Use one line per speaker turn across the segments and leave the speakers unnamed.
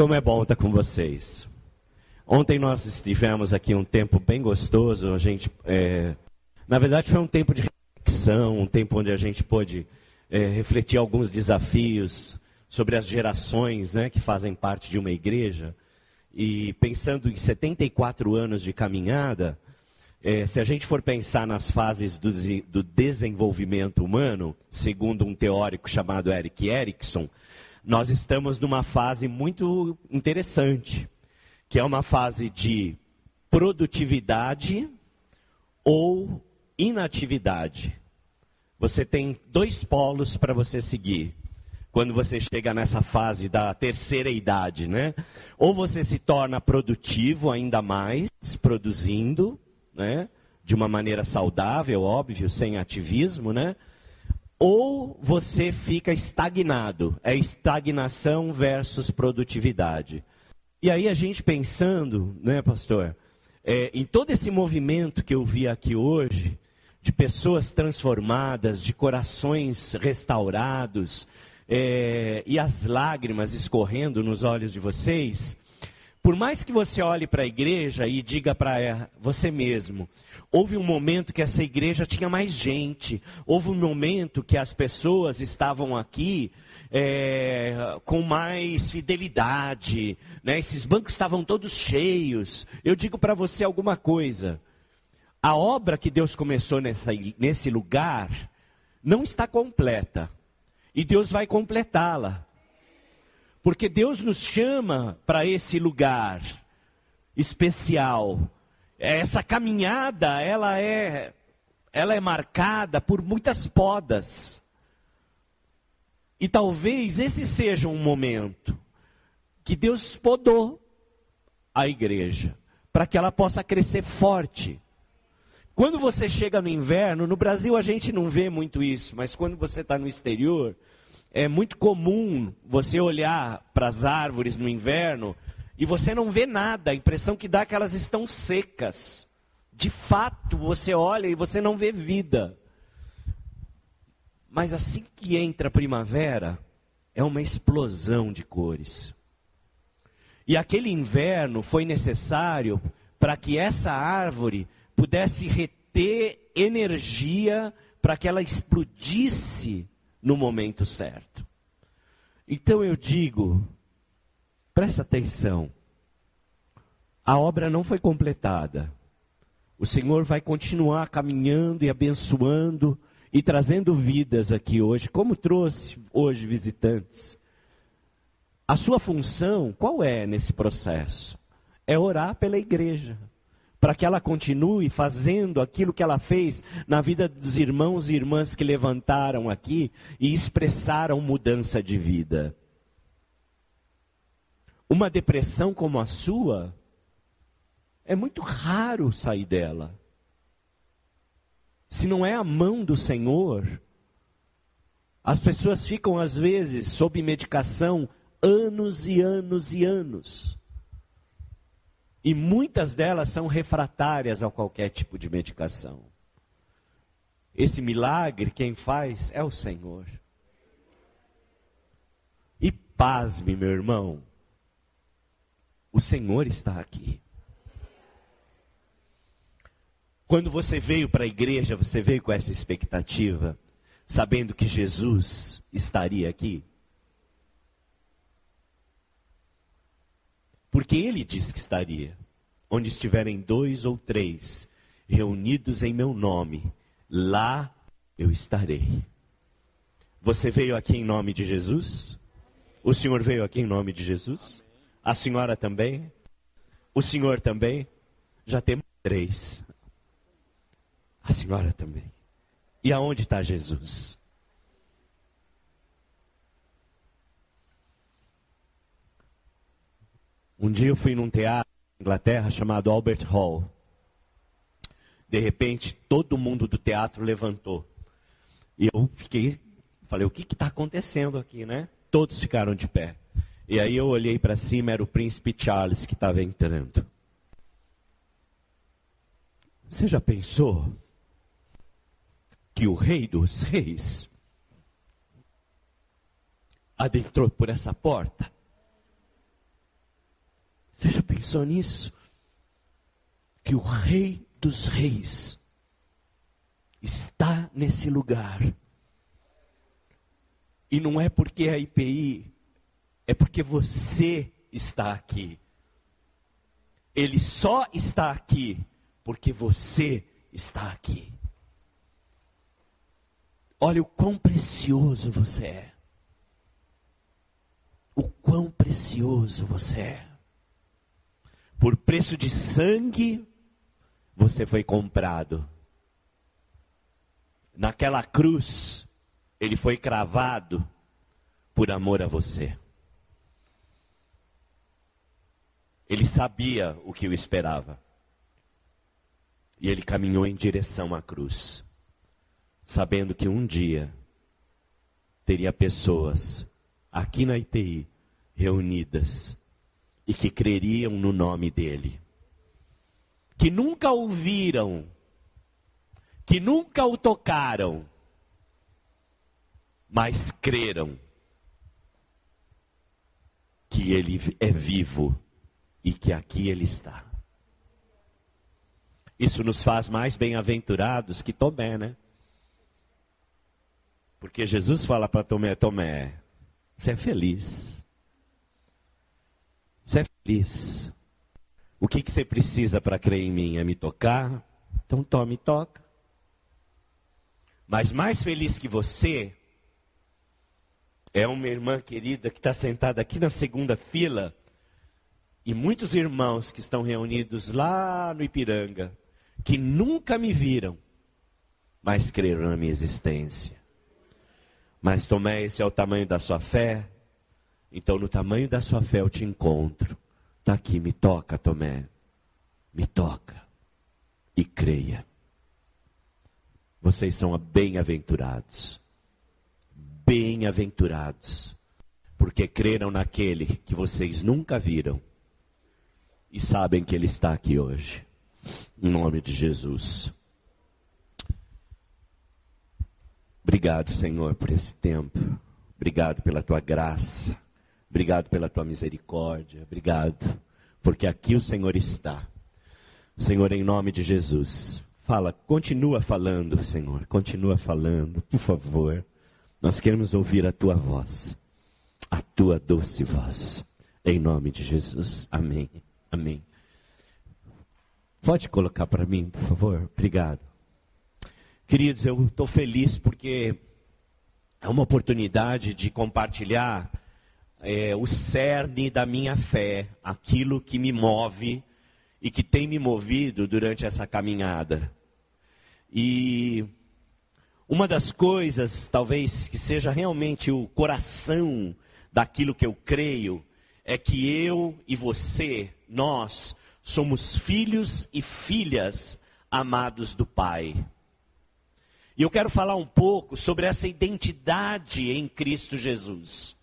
Como é bom estar com vocês. Ontem nós estivemos aqui um tempo bem gostoso. A gente, é, na verdade, foi um tempo de reflexão, um tempo onde a gente pôde é, refletir alguns desafios sobre as gerações, né, que fazem parte de uma igreja. E pensando em 74 anos de caminhada, é, se a gente for pensar nas fases do, do, desenvolvimento humano, segundo um teórico chamado Eric Erickson, nós estamos numa fase muito interessante, que é uma fase de produtividade ou inatividade. Você tem dois polos para você seguir quando você chega nessa fase da terceira idade, né? Ou você se torna produtivo ainda mais, produzindo, né? De uma maneira saudável, óbvio, sem ativismo, né? Ou você fica estagnado. É estagnação versus produtividade. E aí a gente pensando, né, pastor, é, em todo esse movimento que eu vi aqui hoje, de pessoas transformadas, de corações restaurados, é, e as lágrimas escorrendo nos olhos de vocês, por mais que você olhe para a igreja e diga para você mesmo, houve um momento que essa igreja tinha mais gente, houve um momento que as pessoas estavam aqui é, com mais fidelidade, né? esses bancos estavam todos cheios. Eu digo para você alguma coisa: a obra que Deus começou nessa, nesse lugar não está completa. E Deus vai completá-la. Porque Deus nos chama para esse lugar especial. Essa caminhada, ela é ela é marcada por muitas podas. E talvez esse seja um momento que Deus podou a igreja para que ela possa crescer forte. Quando você chega no inverno, no Brasil a gente não vê muito isso, mas quando você está no exterior, é muito comum você olhar para as árvores no inverno e você não vê nada, a impressão que dá é que elas estão secas. De fato, você olha e você não vê vida. Mas assim que entra a primavera, é uma explosão de cores. E aquele inverno foi necessário para que essa árvore pudesse reter energia para que ela explodisse no momento certo. Então eu digo, presta atenção, a obra não foi completada. O Senhor vai continuar caminhando e abençoando e trazendo vidas aqui hoje, como trouxe hoje visitantes. A sua função, qual é nesse processo? É orar pela igreja para que ela continue fazendo aquilo que ela fez na vida dos irmãos e irmãs que levantaram aqui e expressaram mudança de vida. Uma depressão como a sua, é muito raro sair dela. Se não é a mão do Senhor, as pessoas ficam às vezes sob medicação anos e anos e anos. E muitas delas são refratárias a qualquer tipo de medicação. Esse milagre, quem faz é o Senhor. E pasme, meu irmão, o Senhor está aqui. Quando você veio para a igreja, você veio com essa expectativa, sabendo que Jesus estaria aqui? Porque ele disse que estaria. Onde estiverem dois ou três reunidos em meu nome, lá eu estarei. Você veio aqui em nome de Jesus? O senhor veio aqui em nome de Jesus? A senhora também? O senhor também? Já temos três. A senhora também. E aonde está Jesus? Um dia eu fui num teatro na Inglaterra chamado Albert Hall. De repente, todo mundo do teatro levantou. E eu fiquei, falei, o que está acontecendo aqui, né? Todos ficaram de pé. E aí eu olhei para cima, era o príncipe Charles que estava entrando. Você já pensou que o rei dos reis adentrou por essa porta? Você já pensou nisso? Que o Rei dos Reis está nesse lugar. E não é porque é a IPI, é porque você está aqui. Ele só está aqui porque você está aqui. Olha o quão precioso você é. O quão precioso você é. Por preço de sangue, você foi comprado. Naquela cruz, ele foi cravado por amor a você. Ele sabia o que o esperava. E ele caminhou em direção à cruz, sabendo que um dia teria pessoas aqui na ITI reunidas e que creriam no nome dele, que nunca ouviram, que nunca o tocaram, mas creram que ele é vivo e que aqui ele está. Isso nos faz mais bem-aventurados que Tomé, né? Porque Jesus fala para Tomé: Tomé, você é feliz. Você é feliz. O que, que você precisa para crer em mim? É me tocar? Então tome e toca. Mas mais feliz que você é uma irmã querida que está sentada aqui na segunda fila e muitos irmãos que estão reunidos lá no Ipiranga que nunca me viram, mas creram na minha existência. Mas Tomé, esse é o tamanho da sua fé. Então, no tamanho da sua fé, eu te encontro. Está aqui, me toca, Tomé. Me toca. E creia. Vocês são bem-aventurados. Bem-aventurados. Porque creram naquele que vocês nunca viram. E sabem que ele está aqui hoje. Em nome de Jesus. Obrigado, Senhor, por esse tempo. Obrigado pela tua graça. Obrigado pela tua misericórdia. Obrigado, porque aqui o Senhor está. Senhor, em nome de Jesus. Fala, continua falando, Senhor. Continua falando, por favor. Nós queremos ouvir a tua voz. A tua doce voz. Em nome de Jesus. Amém. Amém. Pode colocar para mim, por favor? Obrigado. Queridos, eu estou feliz porque é uma oportunidade de compartilhar é, o cerne da minha fé, aquilo que me move e que tem me movido durante essa caminhada. E uma das coisas, talvez, que seja realmente o coração daquilo que eu creio, é que eu e você, nós, somos filhos e filhas amados do Pai. E eu quero falar um pouco sobre essa identidade em Cristo Jesus.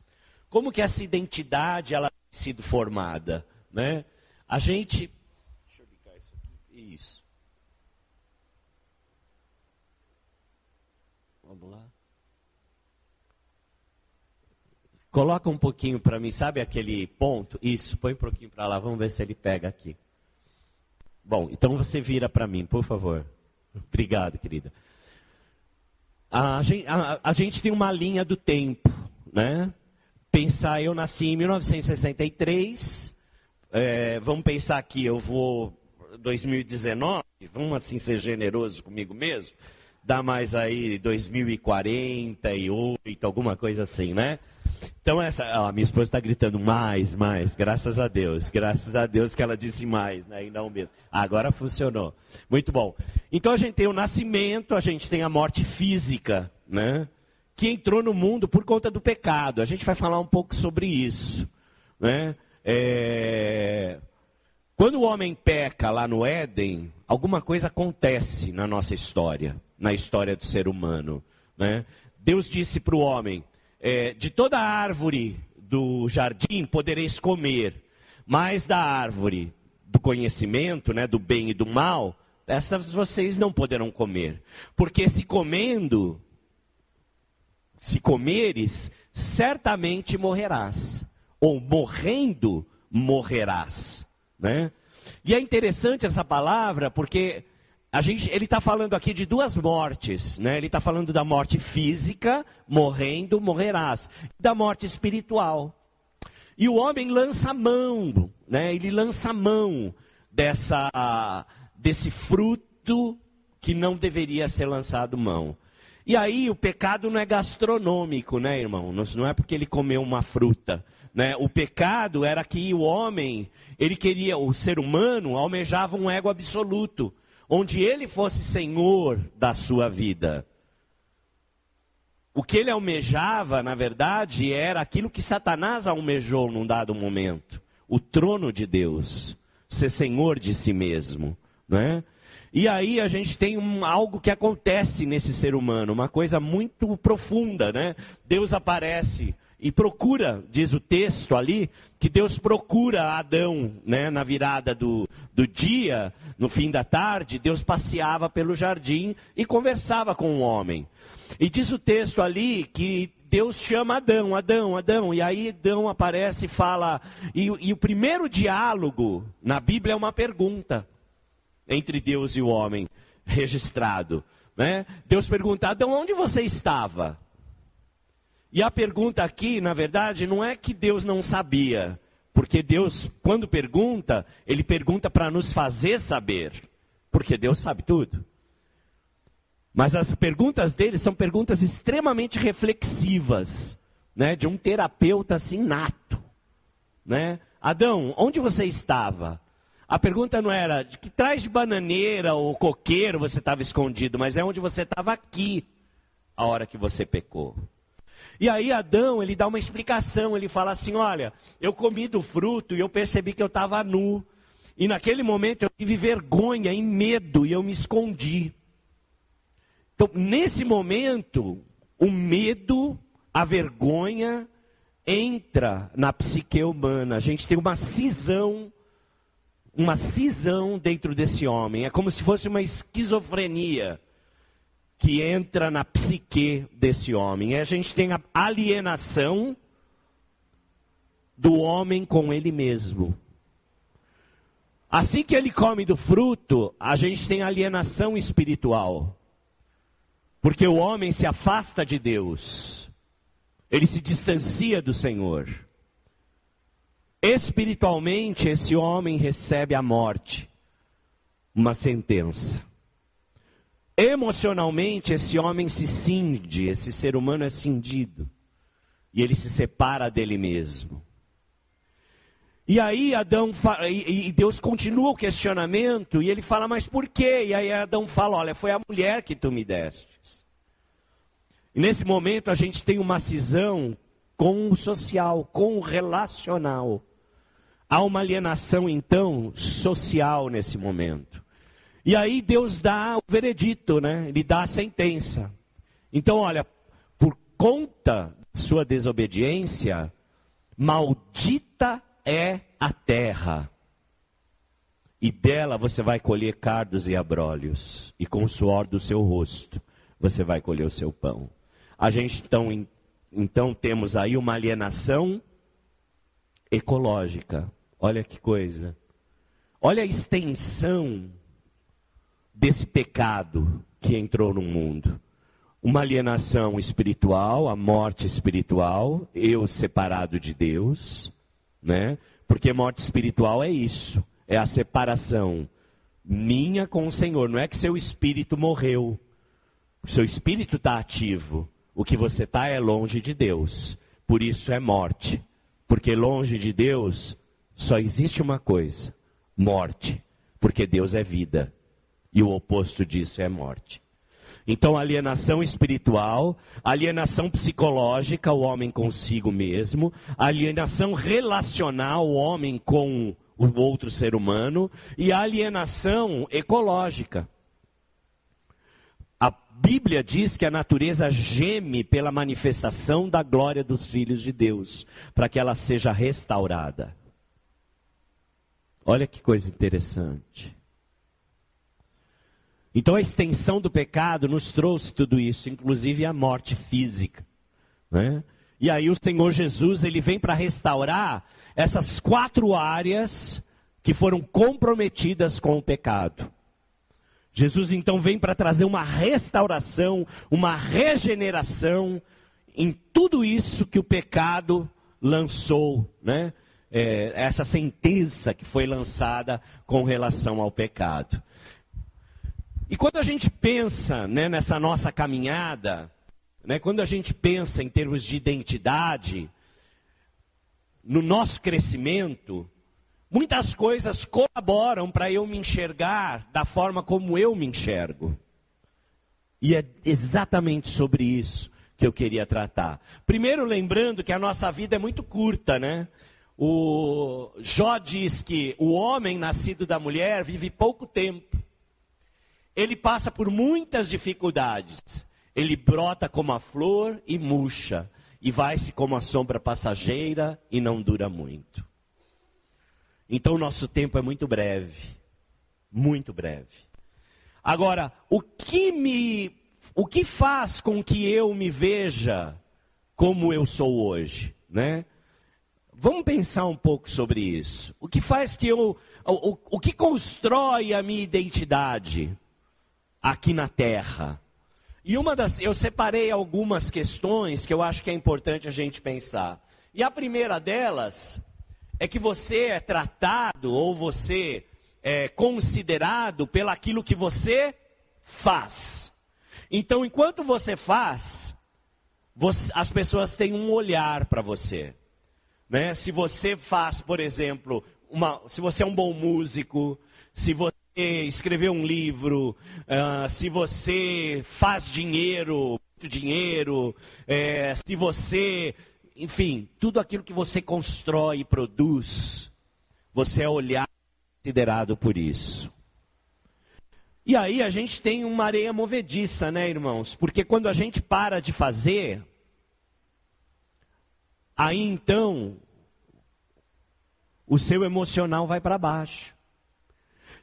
Como que essa identidade ela tem sido formada, né? A gente Deixa eu ligar isso aqui. Isso. Vamos lá. Coloca um pouquinho para mim, sabe aquele ponto? Isso, põe um pouquinho para lá, vamos ver se ele pega aqui. Bom, então você vira para mim, por favor. Obrigado, querida. A gente, a, a gente, tem uma linha do tempo, né? Pensar, eu nasci em 1963. É, vamos pensar que eu vou 2019. Vamos assim ser generoso comigo mesmo. Dá mais aí 2048, alguma coisa assim, né? Então essa, ó, minha esposa está gritando mais, mais, graças a Deus, graças a Deus que ela disse mais, né, e não mesmo. Agora funcionou. Muito bom. Então a gente tem o nascimento, a gente tem a morte física, né, que entrou no mundo por conta do pecado. A gente vai falar um pouco sobre isso, né? É... Quando o homem peca lá no Éden, alguma coisa acontece na nossa história, na história do ser humano, né? Deus disse para o homem: é, de toda árvore do jardim podereis comer, mas da árvore do conhecimento, né, do bem e do mal, essas vocês não poderão comer, porque se comendo, se comeres, certamente morrerás, ou morrendo morrerás. Né? E é interessante essa palavra porque gente, ele está falando aqui de duas mortes. Né? Ele está falando da morte física, morrendo, morrerás. Da morte espiritual. E o homem lança mão, né? ele lança mão dessa, desse fruto que não deveria ser lançado mão. E aí o pecado não é gastronômico, né, irmão? Não é porque ele comeu uma fruta. Né? O pecado era que o homem, ele queria, o ser humano almejava um ego absoluto, onde ele fosse senhor da sua vida. O que ele almejava, na verdade, era aquilo que Satanás almejou num dado momento: o trono de Deus, ser senhor de si mesmo, né? E aí a gente tem um, algo que acontece nesse ser humano, uma coisa muito profunda, né? Deus aparece e procura, diz o texto ali, que Deus procura Adão, né, na virada do, do dia, no fim da tarde, Deus passeava pelo jardim e conversava com o homem. E diz o texto ali que Deus chama Adão, Adão, Adão, e aí Adão aparece e fala, e, e o primeiro diálogo na Bíblia é uma pergunta entre Deus e o homem, registrado. Né? Deus pergunta, Adão, onde você estava? E a pergunta aqui, na verdade, não é que Deus não sabia, porque Deus, quando pergunta, ele pergunta para nos fazer saber, porque Deus sabe tudo. Mas as perguntas dele são perguntas extremamente reflexivas, né, de um terapeuta assim nato, né? Adão, onde você estava? A pergunta não era de que trás de bananeira ou coqueiro você estava escondido, mas é onde você estava aqui a hora que você pecou. E aí Adão, ele dá uma explicação, ele fala assim: "Olha, eu comi do fruto e eu percebi que eu estava nu. E naquele momento eu tive vergonha e medo e eu me escondi. Então, nesse momento, o medo, a vergonha entra na psique humana. A gente tem uma cisão, uma cisão dentro desse homem. É como se fosse uma esquizofrenia que entra na psique desse homem. A gente tem a alienação do homem com ele mesmo. Assim que ele come do fruto, a gente tem alienação espiritual. Porque o homem se afasta de Deus, ele se distancia do Senhor. Espiritualmente, esse homem recebe a morte, uma sentença. Emocionalmente, esse homem se cinde, esse ser humano é cindido. E ele se separa dele mesmo. E aí Adão e Deus continua o questionamento e ele fala, mas por quê? E aí Adão fala, olha, foi a mulher que tu me destes. E nesse momento a gente tem uma cisão com o social, com o relacional. Há uma alienação então social nesse momento. E aí Deus dá o veredito, né? Ele dá a sentença. Então, olha, por conta de sua desobediência, maldita é a terra. E dela você vai colher cardos e abrolhos, e com o suor do seu rosto você vai colher o seu pão. A gente então, então temos aí uma alienação ecológica. Olha que coisa. Olha a extensão desse pecado que entrou no mundo. Uma alienação espiritual, a morte espiritual, eu separado de Deus, né? Porque morte espiritual é isso, é a separação minha com o Senhor. Não é que seu espírito morreu, seu espírito está ativo. O que você está é longe de Deus. Por isso é morte. Porque longe de Deus só existe uma coisa: morte. Porque Deus é vida. E o oposto disso é morte. Então, alienação espiritual, alienação psicológica, o homem consigo mesmo, alienação relacional, o homem com o outro ser humano, e alienação ecológica. A Bíblia diz que a natureza geme pela manifestação da glória dos filhos de Deus, para que ela seja restaurada. Olha que coisa interessante. Então a extensão do pecado nos trouxe tudo isso, inclusive a morte física. Né? E aí o Senhor Jesus ele vem para restaurar essas quatro áreas que foram comprometidas com o pecado. Jesus então vem para trazer uma restauração, uma regeneração em tudo isso que o pecado lançou, né? É, essa sentença que foi lançada com relação ao pecado. E quando a gente pensa né, nessa nossa caminhada, né, quando a gente pensa em termos de identidade, no nosso crescimento, muitas coisas colaboram para eu me enxergar da forma como eu me enxergo. E é exatamente sobre isso que eu queria tratar. Primeiro, lembrando que a nossa vida é muito curta, né? O Jó diz que o homem nascido da mulher vive pouco tempo. Ele passa por muitas dificuldades. Ele brota como a flor e murcha, e vai-se como a sombra passageira e não dura muito. Então o nosso tempo é muito breve, muito breve. Agora, o que me o que faz com que eu me veja como eu sou hoje, né? Vamos pensar um pouco sobre isso. O que faz que eu o, o, o que constrói a minha identidade aqui na terra? E uma das, eu separei algumas questões que eu acho que é importante a gente pensar. E a primeira delas é que você é tratado ou você é considerado pelaquilo que você faz. Então, enquanto você faz, você, as pessoas têm um olhar para você. Né? Se você faz, por exemplo, uma, se você é um bom músico, se você escrever um livro, uh, se você faz dinheiro, muito dinheiro, é, se você, enfim, tudo aquilo que você constrói e produz, você é olhado, considerado por isso. E aí a gente tem uma areia movediça, né, irmãos? Porque quando a gente para de fazer, aí então o seu emocional vai para baixo.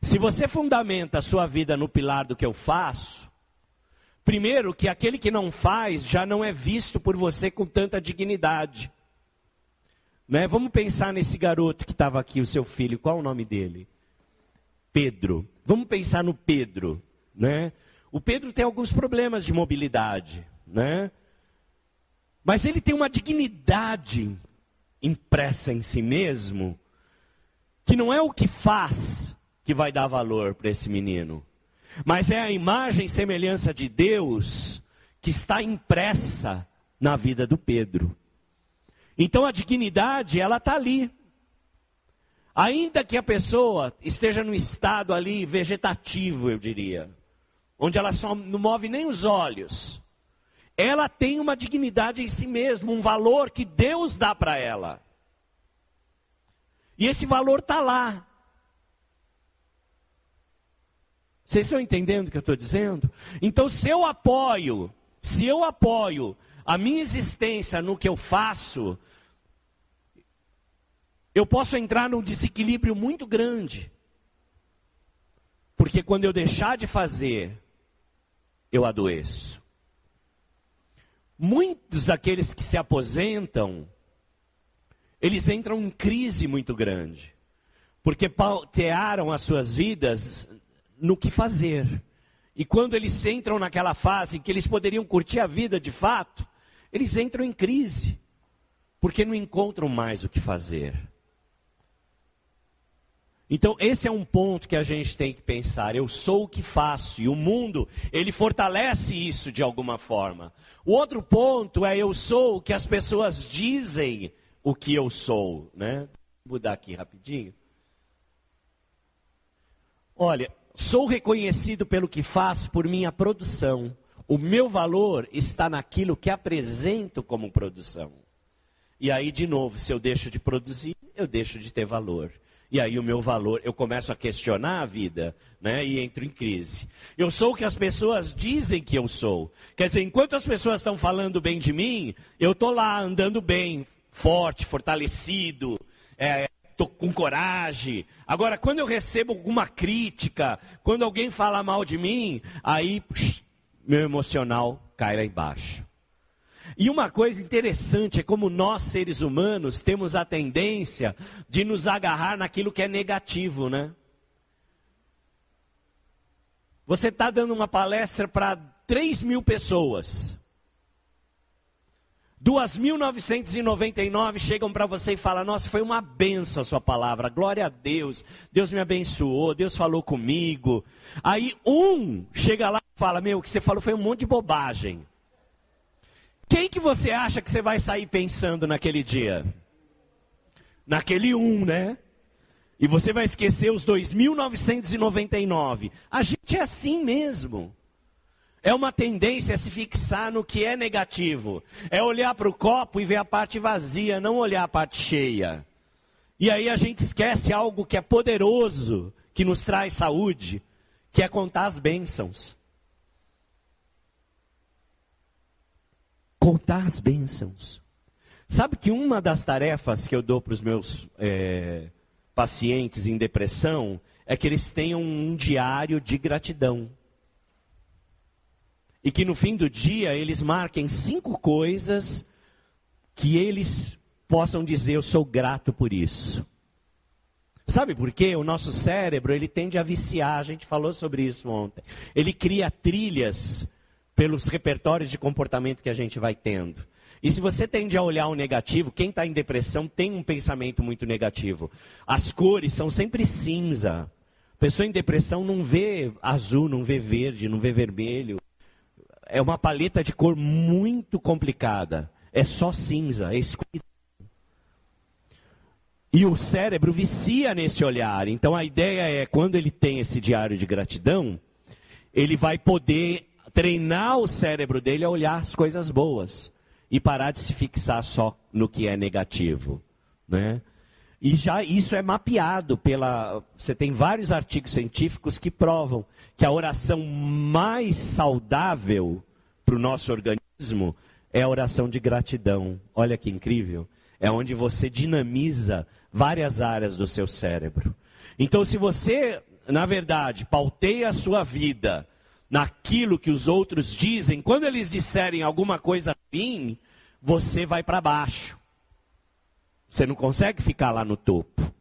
Se você fundamenta a sua vida no pilar do que eu faço, primeiro que aquele que não faz já não é visto por você com tanta dignidade. Né? Vamos pensar nesse garoto que estava aqui, o seu filho, qual o nome dele? Pedro. Vamos pensar no Pedro, né? O Pedro tem alguns problemas de mobilidade, né? Mas ele tem uma dignidade impressa em si mesmo, que não é o que faz, que vai dar valor para esse menino. Mas é a imagem e semelhança de Deus que está impressa na vida do Pedro. Então a dignidade, ela está ali. Ainda que a pessoa esteja no estado ali vegetativo, eu diria, onde ela só não move nem os olhos, ela tem uma dignidade em si mesma, um valor que Deus dá para ela. E esse valor está lá. Vocês estão entendendo o que eu estou dizendo? Então, se eu apoio, se eu apoio a minha existência no que eu faço, eu posso entrar num desequilíbrio muito grande. Porque quando eu deixar de fazer, eu adoeço. Muitos daqueles que se aposentam, eles entram em crise muito grande. Porque pautearam as suas vidas no que fazer. E quando eles entram naquela fase em que eles poderiam curtir a vida de fato, eles entram em crise, porque não encontram mais o que fazer. Então, esse é um ponto que a gente tem que pensar. Eu sou o que faço, e o mundo, ele fortalece isso de alguma forma. O outro ponto é eu sou o que as pessoas dizem o que eu sou, né? Vou mudar aqui rapidinho. Olha, Sou reconhecido pelo que faço por minha produção. O meu valor está naquilo que apresento como produção. E aí, de novo, se eu deixo de produzir, eu deixo de ter valor. E aí o meu valor, eu começo a questionar a vida, né? E entro em crise. Eu sou o que as pessoas dizem que eu sou. Quer dizer, enquanto as pessoas estão falando bem de mim, eu estou lá andando bem, forte, fortalecido, é, estou com coragem. Agora, quando eu recebo alguma crítica, quando alguém fala mal de mim, aí psh, meu emocional cai lá embaixo. E uma coisa interessante é como nós, seres humanos, temos a tendência de nos agarrar naquilo que é negativo, né? Você está dando uma palestra para 3 mil pessoas. 2.999 chegam para você e falam: Nossa, foi uma benção a sua palavra, glória a Deus, Deus me abençoou, Deus falou comigo. Aí um chega lá e fala: Meu, o que você falou foi um monte de bobagem. Quem que você acha que você vai sair pensando naquele dia? Naquele um, né? E você vai esquecer os 2.999. A gente é assim mesmo. É uma tendência a se fixar no que é negativo. É olhar para o copo e ver a parte vazia, não olhar a parte cheia. E aí a gente esquece algo que é poderoso, que nos traz saúde, que é contar as bênçãos. Contar as bênçãos. Sabe que uma das tarefas que eu dou para os meus é, pacientes em depressão é que eles tenham um diário de gratidão. E que no fim do dia eles marquem cinco coisas que eles possam dizer: Eu sou grato por isso. Sabe por quê? O nosso cérebro ele tende a viciar, a gente falou sobre isso ontem. Ele cria trilhas pelos repertórios de comportamento que a gente vai tendo. E se você tende a olhar o negativo, quem está em depressão tem um pensamento muito negativo. As cores são sempre cinza. A pessoa em depressão não vê azul, não vê verde, não vê vermelho é uma paleta de cor muito complicada. É só cinza, é escuridão. E o cérebro vicia nesse olhar. Então a ideia é, quando ele tem esse diário de gratidão, ele vai poder treinar o cérebro dele a olhar as coisas boas e parar de se fixar só no que é negativo, né? E já isso é mapeado pela. Você tem vários artigos científicos que provam que a oração mais saudável para o nosso organismo é a oração de gratidão. Olha que incrível. É onde você dinamiza várias áreas do seu cérebro. Então, se você, na verdade, pauteia a sua vida naquilo que os outros dizem, quando eles disserem alguma coisa ruim, você vai para baixo. Você não consegue ficar lá no topo,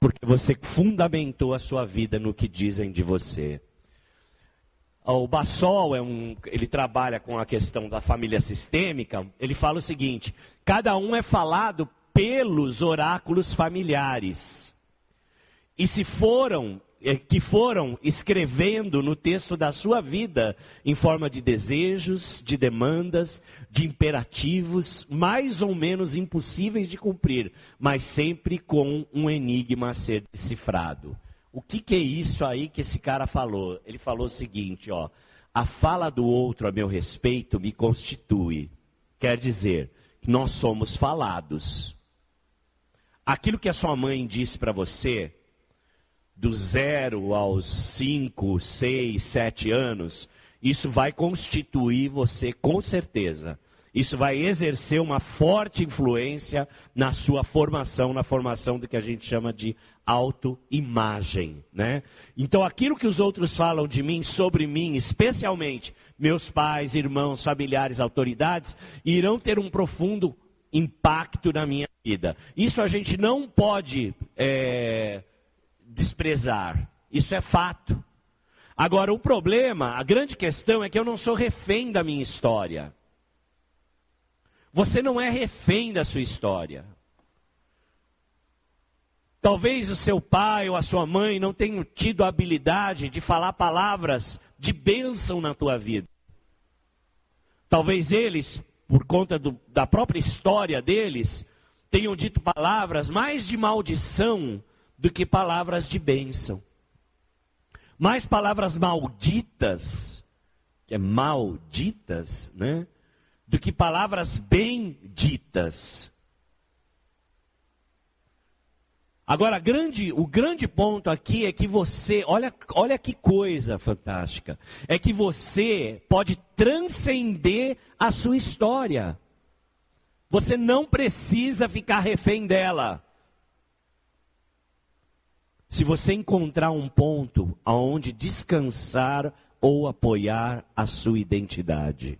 porque você fundamentou a sua vida no que dizem de você. O Bassol é um, ele trabalha com a questão da família sistêmica. Ele fala o seguinte: cada um é falado pelos oráculos familiares. E se foram que foram escrevendo no texto da sua vida em forma de desejos, de demandas, de imperativos, mais ou menos impossíveis de cumprir, mas sempre com um enigma a ser decifrado. O que, que é isso aí que esse cara falou? Ele falou o seguinte, ó, a fala do outro a meu respeito me constitui. Quer dizer, nós somos falados. Aquilo que a sua mãe disse para você, do zero aos cinco, seis, sete anos, isso vai constituir você com certeza. Isso vai exercer uma forte influência na sua formação, na formação do que a gente chama de autoimagem, né? Então, aquilo que os outros falam de mim, sobre mim, especialmente meus pais, irmãos, familiares, autoridades, irão ter um profundo impacto na minha vida. Isso a gente não pode é, desprezar. Isso é fato. Agora, o problema, a grande questão é que eu não sou refém da minha história. Você não é refém da sua história. Talvez o seu pai ou a sua mãe não tenham tido a habilidade de falar palavras de bênção na tua vida. Talvez eles, por conta do, da própria história deles, tenham dito palavras mais de maldição do que palavras de bênção. Mais palavras malditas, que é malditas, né? Do que palavras benditas. Agora, grande, o grande ponto aqui é que você, olha, olha que coisa fantástica, é que você pode transcender a sua história. Você não precisa ficar refém dela. Se você encontrar um ponto aonde descansar ou apoiar a sua identidade.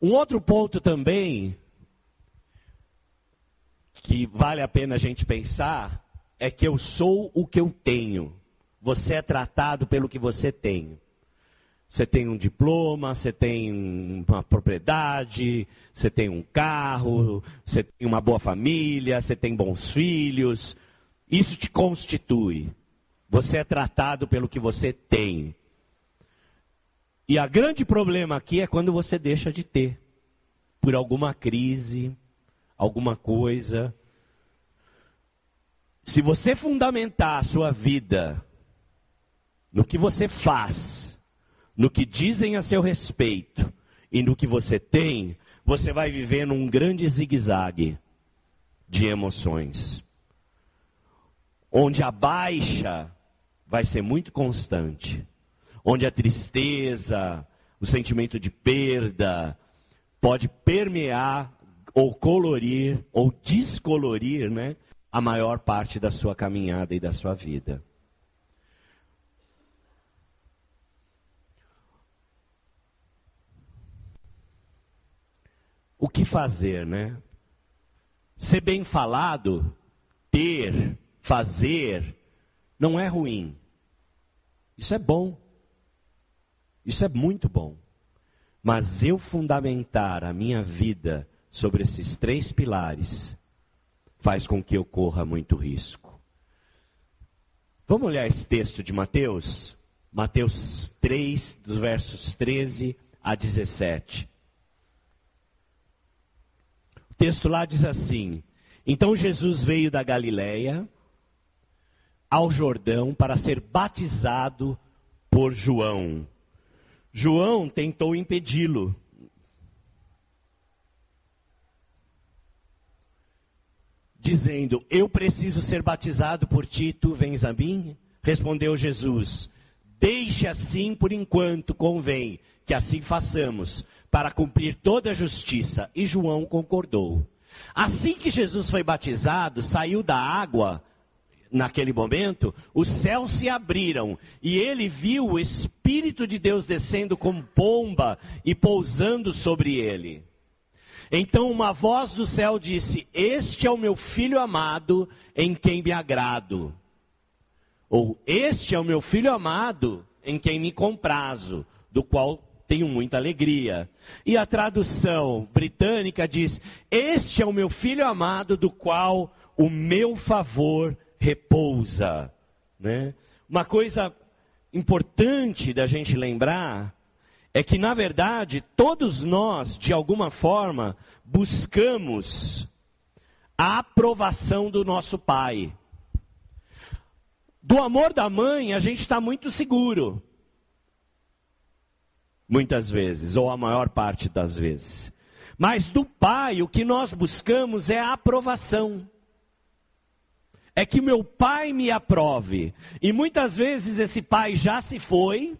Um outro ponto também que vale a pena a gente pensar é que eu sou o que eu tenho. Você é tratado pelo que você tem. Você tem um diploma, você tem uma propriedade, você tem um carro, você tem uma boa família, você tem bons filhos. Isso te constitui. Você é tratado pelo que você tem. E a grande problema aqui é quando você deixa de ter. Por alguma crise, alguma coisa. Se você fundamentar a sua vida no que você faz, no que dizem a seu respeito e no que você tem, você vai viver num grande zigue-zague de emoções. Onde a baixa vai ser muito constante. Onde a tristeza, o sentimento de perda, pode permear ou colorir ou descolorir, né, a maior parte da sua caminhada e da sua vida. O que fazer, né? Ser bem falado, ter, fazer, não é ruim. Isso é bom. Isso é muito bom. Mas eu fundamentar a minha vida sobre esses três pilares faz com que eu corra muito risco. Vamos olhar esse texto de Mateus? Mateus 3, dos versos 13 a 17. Texto lá diz assim: Então Jesus veio da Galiléia ao Jordão para ser batizado por João. João tentou impedi-lo, dizendo: Eu preciso ser batizado por ti, tu vens a mim? Respondeu Jesus: Deixe assim por enquanto, convém que assim façamos, para cumprir toda a justiça. E João concordou. Assim que Jesus foi batizado, saiu da água, naquele momento, os céus se abriram e ele viu o Espírito de Deus descendo como pomba e pousando sobre ele. Então uma voz do céu disse: Este é o meu filho amado, em quem me agrado. Ou Este é o meu filho amado, em quem me comprazo, do qual tenho muita alegria. E a tradução britânica diz: Este é o meu filho amado, do qual o meu favor repousa. Né? Uma coisa importante da gente lembrar é que, na verdade, todos nós, de alguma forma, buscamos a aprovação do nosso pai. Do amor da mãe, a gente está muito seguro. Muitas vezes, ou a maior parte das vezes. Mas do pai, o que nós buscamos é a aprovação. É que meu pai me aprove. E muitas vezes esse pai já se foi,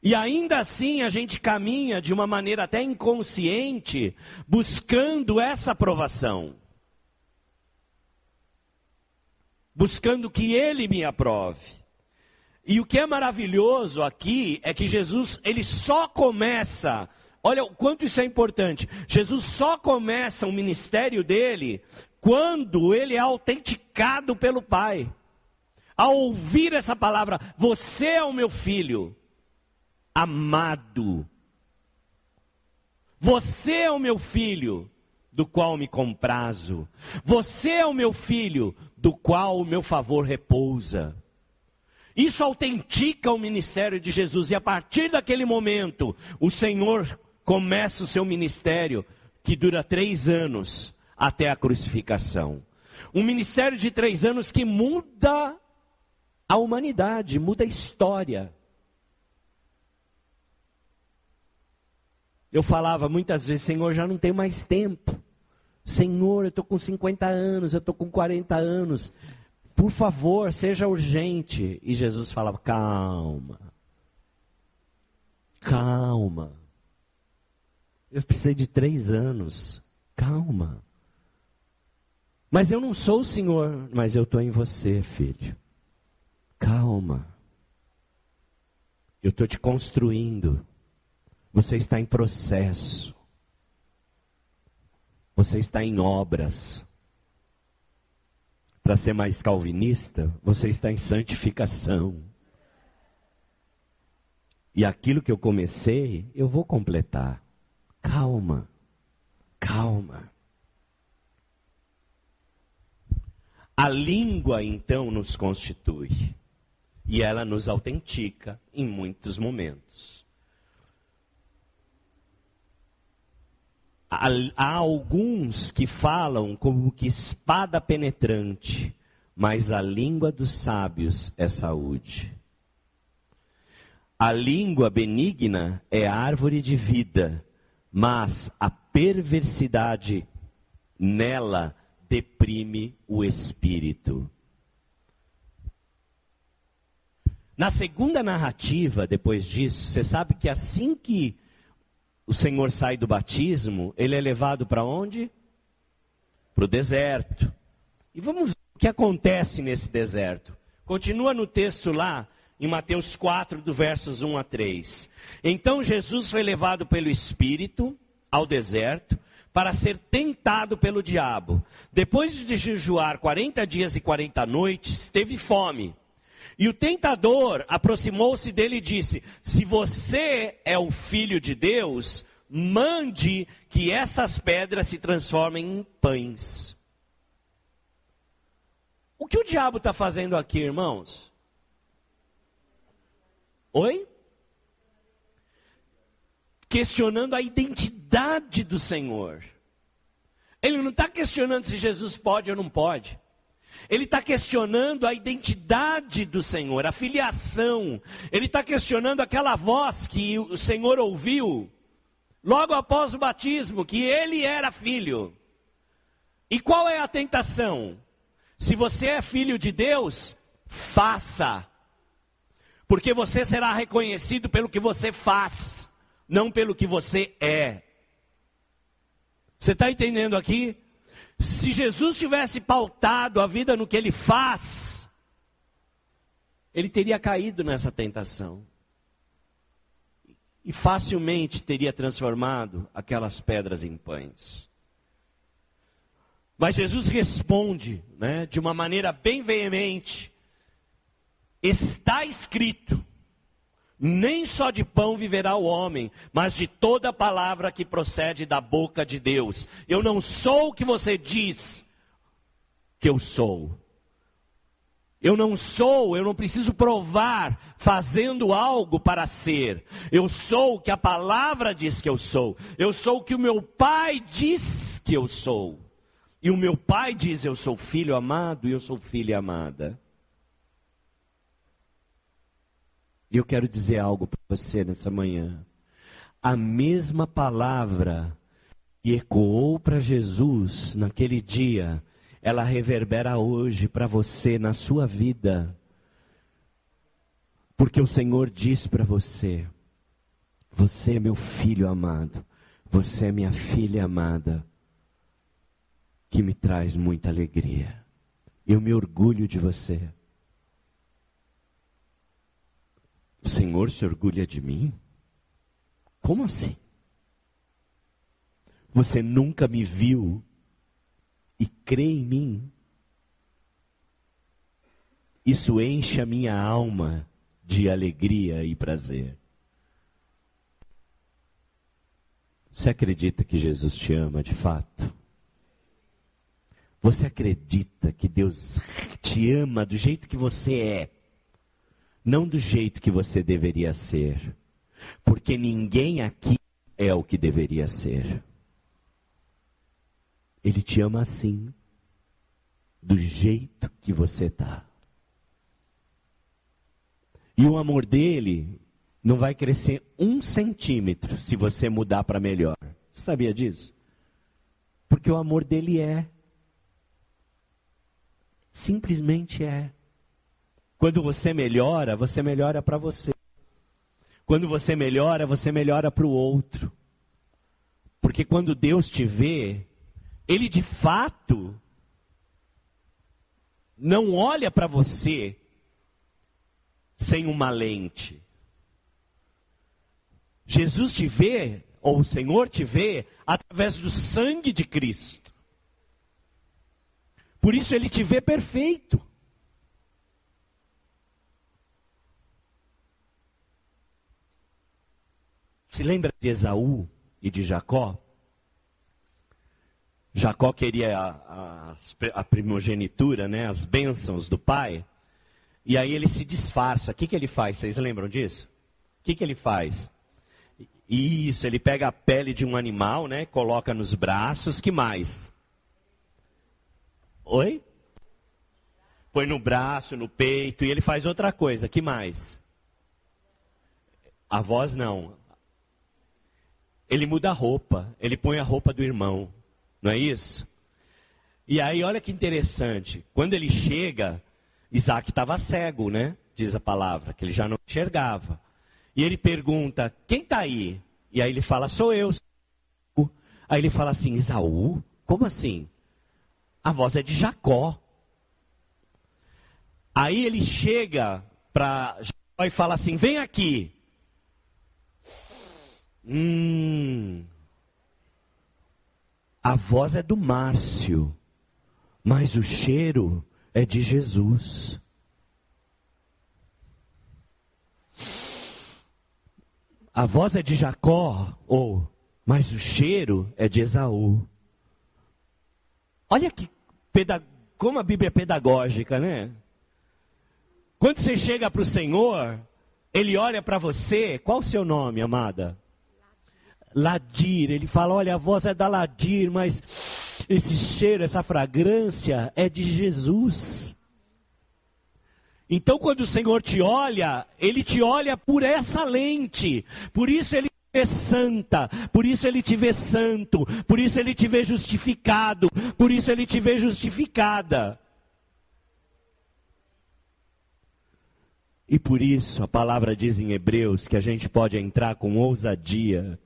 e ainda assim a gente caminha de uma maneira até inconsciente, buscando essa aprovação. Buscando que ele me aprove. E o que é maravilhoso aqui é que Jesus, ele só começa, olha o quanto isso é importante. Jesus só começa o ministério dele quando ele é autenticado pelo Pai. Ao ouvir essa palavra, você é o meu filho amado. Você é o meu filho, do qual me comprazo. Você é o meu filho, do qual o meu favor repousa. Isso autentica o ministério de Jesus, e a partir daquele momento, o Senhor começa o seu ministério, que dura três anos, até a crucificação. Um ministério de três anos que muda a humanidade, muda a história. Eu falava muitas vezes, Senhor, já não tenho mais tempo. Senhor, eu estou com 50 anos, eu estou com 40 anos. Por favor, seja urgente. E Jesus falava: calma. Calma. Eu precisei de três anos. Calma. Mas eu não sou o Senhor, mas eu estou em você, filho. Calma. Eu estou te construindo. Você está em processo. Você está em obras. Para ser mais calvinista, você está em santificação. E aquilo que eu comecei, eu vou completar. Calma, calma. A língua, então, nos constitui. E ela nos autentica em muitos momentos. Há, alguns que falam como que espada penetrante, mas a língua dos sábios é saúde. A língua benigna é árvore de vida, mas a perversidade nela deprime o espírito. Na segunda narrativa, depois disso, você sabe que assim que o Senhor sai do batismo, ele é levado para onde? Para o deserto. E vamos ver o que acontece nesse deserto. Continua no texto lá, em Mateus 4, do versos 1 a 3. Então Jesus foi levado pelo Espírito ao deserto para ser tentado pelo diabo. Depois de jejuar 40 dias e 40 noites, teve fome. E o tentador aproximou-se dele e disse: Se você é o filho de Deus, mande que essas pedras se transformem em pães. O que o diabo está fazendo aqui, irmãos? Oi? Questionando a identidade do Senhor. Ele não está questionando se Jesus pode ou não pode. Ele está questionando a identidade do Senhor, a filiação. Ele está questionando aquela voz que o Senhor ouviu logo após o batismo, que ele era filho. E qual é a tentação? Se você é filho de Deus, faça. Porque você será reconhecido pelo que você faz, não pelo que você é. Você está entendendo aqui? Se Jesus tivesse pautado a vida no que ele faz, ele teria caído nessa tentação. E facilmente teria transformado aquelas pedras em pães. Mas Jesus responde, né, de uma maneira bem veemente: Está escrito, nem só de pão viverá o homem, mas de toda palavra que procede da boca de Deus. Eu não sou o que você diz que eu sou. Eu não sou, eu não preciso provar fazendo algo para ser. Eu sou o que a palavra diz que eu sou. Eu sou o que o meu pai diz que eu sou. E o meu pai diz: Eu sou filho amado e eu sou filha amada. E eu quero dizer algo para você nessa manhã. A mesma palavra que ecoou para Jesus naquele dia, ela reverbera hoje para você na sua vida. Porque o Senhor diz para você: Você é meu filho amado, você é minha filha amada, que me traz muita alegria. Eu me orgulho de você. O Senhor se orgulha de mim? Como assim? Você nunca me viu e crê em mim? Isso enche a minha alma de alegria e prazer. Você acredita que Jesus te ama de fato? Você acredita que Deus te ama do jeito que você é? Não do jeito que você deveria ser, porque ninguém aqui é o que deveria ser. Ele te ama assim, do jeito que você está. E o amor dele não vai crescer um centímetro se você mudar para melhor. Você sabia disso? Porque o amor dele é. Simplesmente é. Quando você melhora, você melhora para você. Quando você melhora, você melhora para o outro. Porque quando Deus te vê, Ele de fato não olha para você sem uma lente. Jesus te vê, ou o Senhor te vê, através do sangue de Cristo. Por isso ele te vê perfeito. Se lembra de Esaú e de Jacó? Jacó queria a, a, a, primogenitura, né, as bênçãos do pai. E aí ele se disfarça. O que, que ele faz? Vocês lembram disso? O que, que ele faz? Isso, ele pega a pele de um animal, né? Coloca nos braços. Que mais? Oi? Põe no braço, no peito. E ele faz outra coisa. Que mais? A voz não. Ele muda a roupa. Ele põe a roupa do irmão. Não é isso? E aí, olha que interessante. Quando ele chega, Isaac estava cego, né? Diz a palavra, que ele já não enxergava. E ele pergunta: Quem está aí? E aí ele fala: Sou eu. Aí ele fala assim: Isaú? Como assim? A voz é de Jacó. Aí ele chega para Jacó e fala assim: Vem aqui. Hum. A voz é do Márcio, mas o cheiro é de Jesus. A voz é de Jacó, ou, mas o cheiro é de Esaú. Olha que como a Bíblia é pedagógica, né? Quando você chega para o Senhor, Ele olha para você, qual o seu nome, amada? Ladir, ele fala: olha, a voz é da Ladir, mas esse cheiro, essa fragrância é de Jesus. Então, quando o Senhor te olha, Ele te olha por essa lente. Por isso Ele te vê santa, por isso Ele te vê santo, por isso Ele te vê justificado, por isso Ele te vê justificada. E por isso a palavra diz em Hebreus que a gente pode entrar com ousadia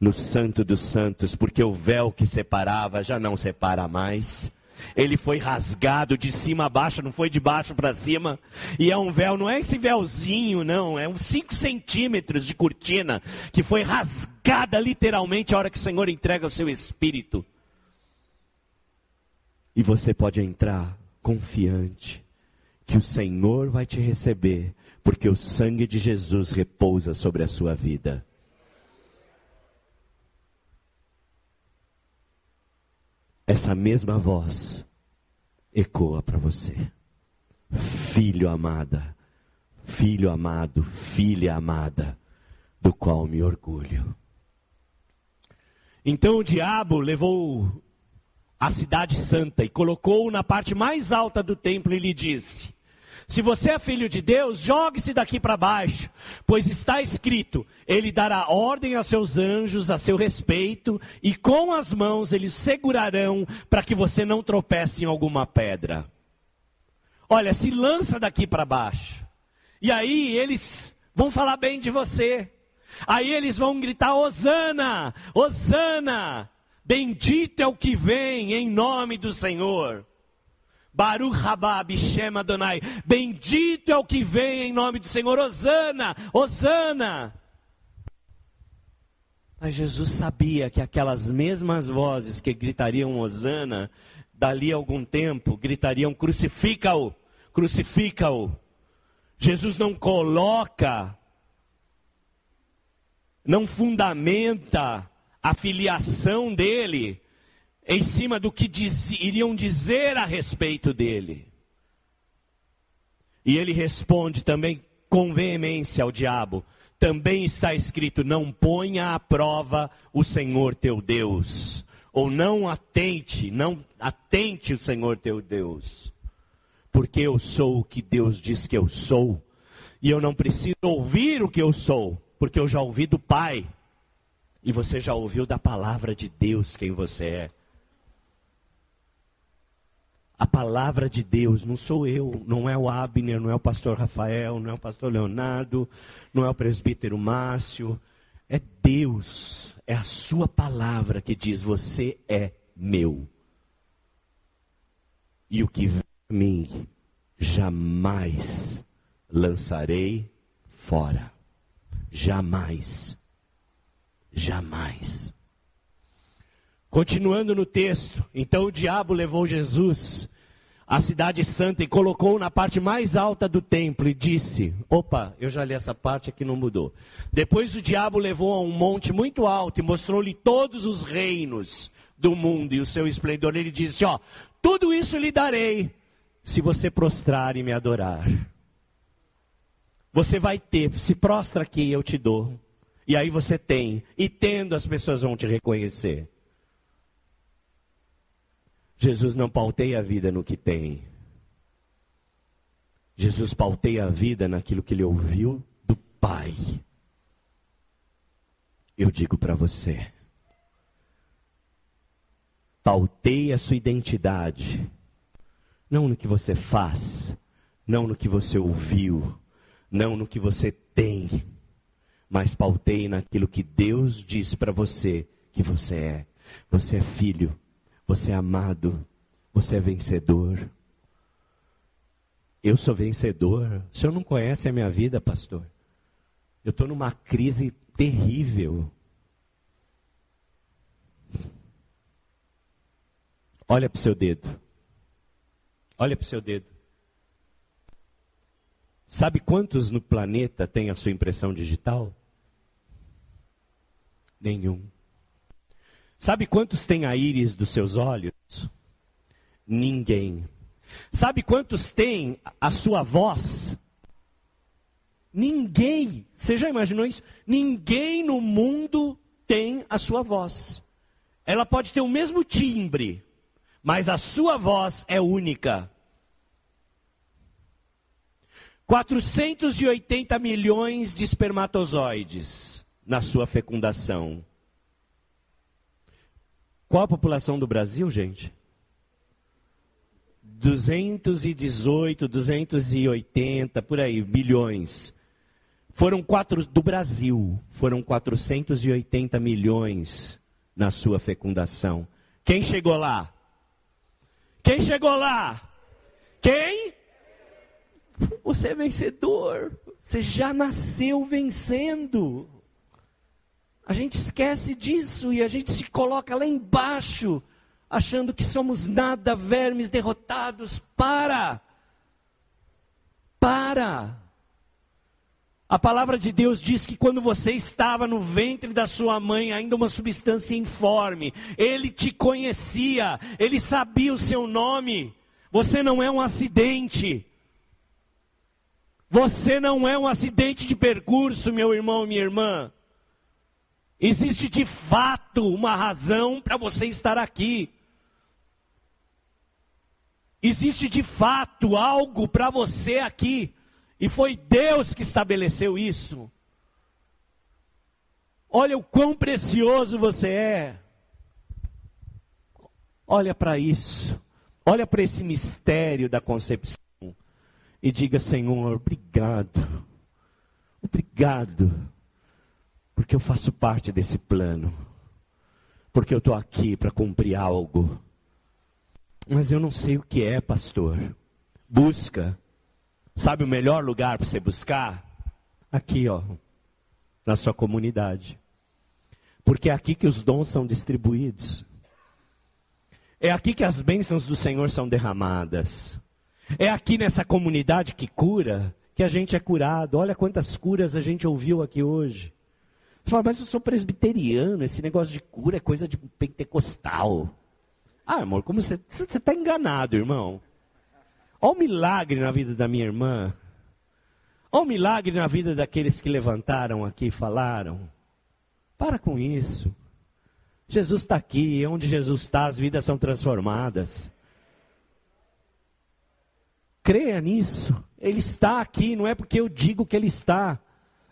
no Santo dos Santos, porque o véu que separava já não separa mais ele foi rasgado de cima a baixo, não foi de baixo para cima. E é um véu, não é esse véuzinho, não, é uns 5 centímetros de cortina que foi rasgada literalmente a hora que o Senhor entrega o seu espírito. E você pode entrar confiante que o Senhor vai te receber, porque o sangue de Jesus repousa sobre a sua vida. Essa mesma voz ecoa para você. Filho amada, filho amado, filha amada, do qual me orgulho. Então o diabo levou a cidade santa e colocou-o na parte mais alta do templo e lhe disse: se você é filho de Deus, jogue-se daqui para baixo, pois está escrito: Ele dará ordem aos seus anjos a seu respeito, e com as mãos eles segurarão para que você não tropece em alguma pedra. Olha, se lança daqui para baixo, e aí eles vão falar bem de você. Aí eles vão gritar: Hosana, Hosana, bendito é o que vem em nome do Senhor. Baruch Rabá, Bishem Adonai. Bendito é o que vem em nome do Senhor. Osana, Osana. Mas Jesus sabia que aquelas mesmas vozes que gritariam Osana, dali a algum tempo, gritariam: crucifica-o, crucifica-o. Jesus não coloca, não fundamenta a filiação dele em cima do que diz, iriam dizer a respeito dele. E ele responde também com veemência ao diabo: também está escrito: não ponha à prova o Senhor teu Deus, ou não atente, não atente o Senhor teu Deus, porque eu sou o que Deus diz que eu sou, e eu não preciso ouvir o que eu sou, porque eu já ouvi do Pai, e você já ouviu da palavra de Deus quem você é. A palavra de Deus, não sou eu, não é o Abner, não é o pastor Rafael, não é o pastor Leonardo, não é o presbítero Márcio. É Deus, é a sua palavra que diz: Você é meu. E o que vem a mim, jamais lançarei fora. Jamais. Jamais. Continuando no texto, então o diabo levou Jesus à cidade santa e colocou na parte mais alta do templo e disse: Opa, eu já li essa parte aqui, não mudou. Depois o diabo levou a um monte muito alto e mostrou-lhe todos os reinos do mundo e o seu esplendor. Ele disse: Ó, tudo isso lhe darei se você prostrar e me adorar. Você vai ter, se prostra aqui, eu te dou. E aí você tem, e tendo as pessoas vão te reconhecer. Jesus não pauteia a vida no que tem. Jesus pauteia a vida naquilo que ele ouviu do Pai. Eu digo para você, pauteie a sua identidade, não no que você faz, não no que você ouviu, não no que você tem, mas pauteie naquilo que Deus diz para você que você é. Você é filho você é amado. Você é vencedor. Eu sou vencedor. O senhor não conhece a minha vida, pastor? Eu estou numa crise terrível. Olha para o seu dedo. Olha para o seu dedo. Sabe quantos no planeta têm a sua impressão digital? Nenhum. Sabe quantos têm a íris dos seus olhos? Ninguém. Sabe quantos têm a sua voz? Ninguém. Você já imaginou isso? Ninguém no mundo tem a sua voz. Ela pode ter o mesmo timbre, mas a sua voz é única. 480 milhões de espermatozoides na sua fecundação. Qual a população do Brasil, gente? 218, 280, por aí, bilhões. Foram quatro do Brasil, foram 480 milhões na sua fecundação. Quem chegou lá? Quem chegou lá? Quem? Você é vencedor. Você já nasceu vencendo. A gente esquece disso e a gente se coloca lá embaixo, achando que somos nada, vermes derrotados. Para! Para! A palavra de Deus diz que quando você estava no ventre da sua mãe, ainda uma substância informe, Ele te conhecia, Ele sabia o seu nome. Você não é um acidente. Você não é um acidente de percurso, meu irmão minha irmã. Existe de fato uma razão para você estar aqui. Existe de fato algo para você aqui. E foi Deus que estabeleceu isso. Olha o quão precioso você é. Olha para isso. Olha para esse mistério da concepção. E diga, Senhor, obrigado. Obrigado porque eu faço parte desse plano. Porque eu estou aqui para cumprir algo. Mas eu não sei o que é, pastor. Busca. Sabe o melhor lugar para você buscar? Aqui, ó. Na sua comunidade. Porque é aqui que os dons são distribuídos. É aqui que as bênçãos do Senhor são derramadas. É aqui nessa comunidade que cura que a gente é curado. Olha quantas curas a gente ouviu aqui hoje. Você fala, mas eu sou presbiteriano, esse negócio de cura é coisa de pentecostal. Ah, amor, como você está enganado, irmão. Olha o milagre na vida da minha irmã. Olha o milagre na vida daqueles que levantaram aqui e falaram. Para com isso. Jesus está aqui, onde Jesus está, as vidas são transformadas. Creia nisso. Ele está aqui, não é porque eu digo que ele está.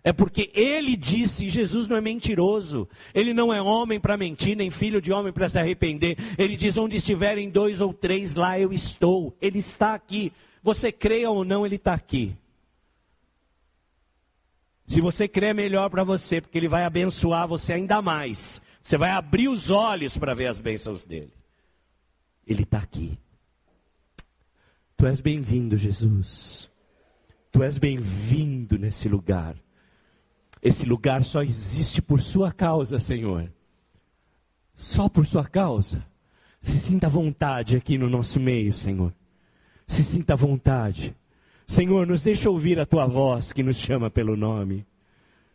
É porque ele disse, Jesus não é mentiroso. Ele não é homem para mentir, nem filho de homem para se arrepender. Ele diz: onde estiverem dois ou três, lá eu estou. Ele está aqui. Você creia ou não, ele está aqui. Se você crê, é melhor para você, porque ele vai abençoar você ainda mais. Você vai abrir os olhos para ver as bênçãos dele. Ele está aqui. Tu és bem-vindo, Jesus. Tu és bem-vindo nesse lugar. Esse lugar só existe por Sua causa, Senhor. Só por Sua causa. Se sinta vontade aqui no nosso meio, Senhor. Se sinta vontade. Senhor, nos deixa ouvir a tua voz que nos chama pelo nome.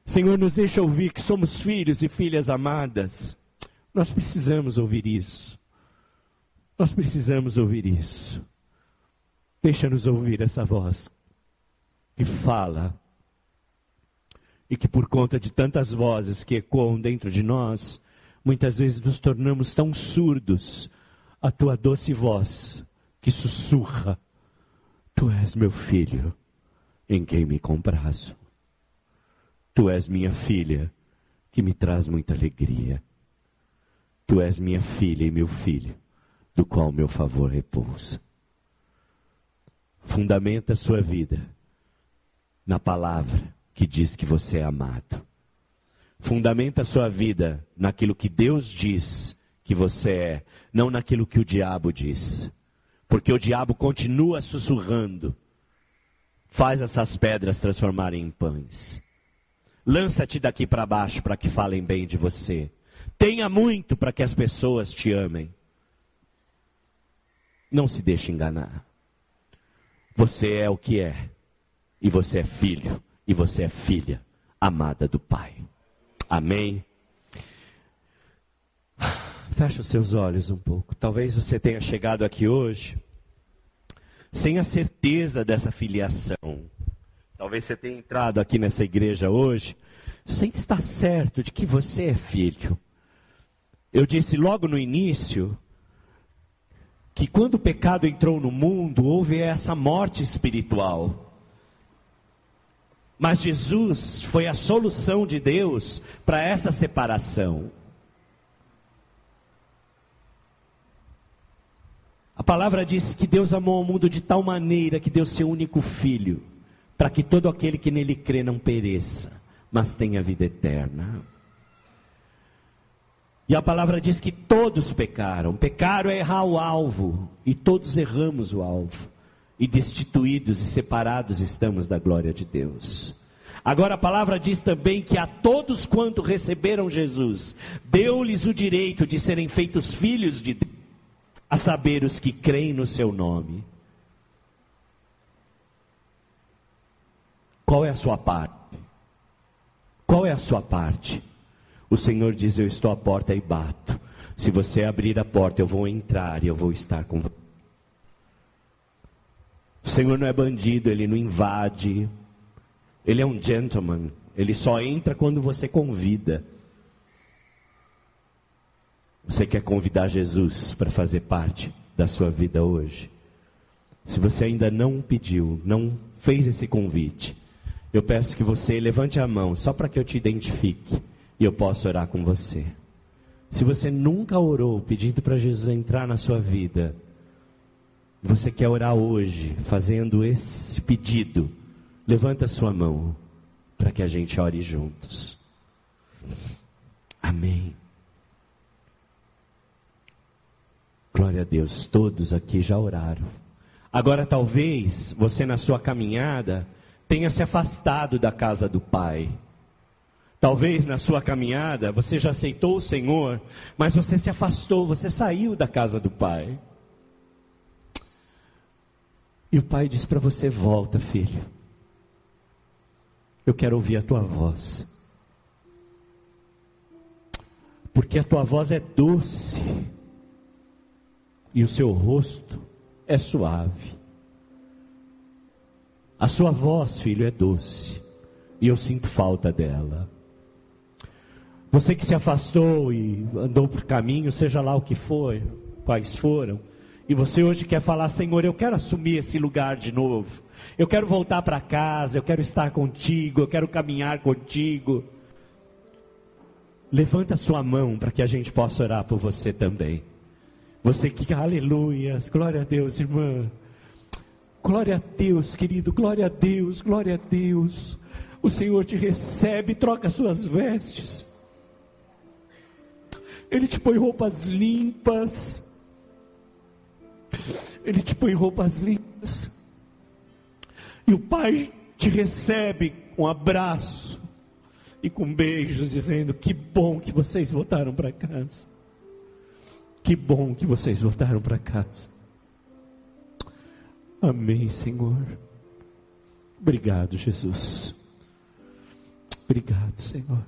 Senhor, nos deixa ouvir que somos filhos e filhas amadas. Nós precisamos ouvir isso. Nós precisamos ouvir isso. Deixa-nos ouvir essa voz que fala e que, por conta de tantas vozes que ecoam dentro de nós, muitas vezes nos tornamos tão surdos à tua doce voz que sussurra: Tu és meu filho, em quem me comprazo. Tu és minha filha, que me traz muita alegria. Tu és minha filha e meu filho, do qual meu favor repousa. Fundamenta a sua vida na palavra que diz que você é amado. Fundamenta a sua vida naquilo que Deus diz que você é, não naquilo que o diabo diz. Porque o diabo continua sussurrando. Faz essas pedras transformarem em pães. Lança-te daqui para baixo para que falem bem de você. Tenha muito para que as pessoas te amem. Não se deixe enganar. Você é o que é. E você é filho. E você é filha amada do Pai. Amém. Feche os seus olhos um pouco. Talvez você tenha chegado aqui hoje sem a certeza dessa filiação. Talvez você tenha entrado aqui nessa igreja hoje sem estar certo de que você é filho. Eu disse logo no início que quando o pecado entrou no mundo, houve essa morte espiritual. Mas Jesus foi a solução de Deus para essa separação. A palavra diz que Deus amou o mundo de tal maneira que deu seu único filho, para que todo aquele que nele crê não pereça, mas tenha vida eterna. E a palavra diz que todos pecaram. Pecaram é errar o alvo, e todos erramos o alvo. E destituídos e separados estamos da glória de Deus. Agora a palavra diz também que a todos quanto receberam Jesus, deu-lhes o direito de serem feitos filhos de Deus, a saber os que creem no seu nome. Qual é a sua parte? Qual é a sua parte? O Senhor diz: Eu estou à porta e bato. Se você abrir a porta, eu vou entrar e eu vou estar com você. O Senhor não é bandido, ele não invade. Ele é um gentleman. Ele só entra quando você convida. Você quer convidar Jesus para fazer parte da sua vida hoje? Se você ainda não pediu, não fez esse convite, eu peço que você levante a mão só para que eu te identifique e eu posso orar com você. Se você nunca orou pedindo para Jesus entrar na sua vida, você quer orar hoje, fazendo esse pedido, levanta sua mão para que a gente ore juntos. Amém. Glória a Deus, todos aqui já oraram. Agora, talvez você na sua caminhada tenha se afastado da casa do Pai. Talvez na sua caminhada você já aceitou o Senhor, mas você se afastou, você saiu da casa do Pai. E o Pai diz para você: volta, filho. Eu quero ouvir a tua voz. Porque a tua voz é doce e o seu rosto é suave. A sua voz, filho, é doce e eu sinto falta dela. Você que se afastou e andou por caminho, seja lá o que for, quais foram, e você hoje quer falar, Senhor, eu quero assumir esse lugar de novo. Eu quero voltar para casa, eu quero estar contigo, eu quero caminhar contigo. Levanta sua mão para que a gente possa orar por você também. Você que, aleluias, glória a Deus, irmã. Glória a Deus, querido, glória a Deus, glória a Deus. O Senhor te recebe, troca suas vestes. Ele te põe roupas limpas. Ele te põe roupas limpas. E o Pai te recebe com um abraço e com beijos, dizendo: Que bom que vocês voltaram para casa. Que bom que vocês voltaram para casa. Amém, Senhor. Obrigado, Jesus. Obrigado, Senhor.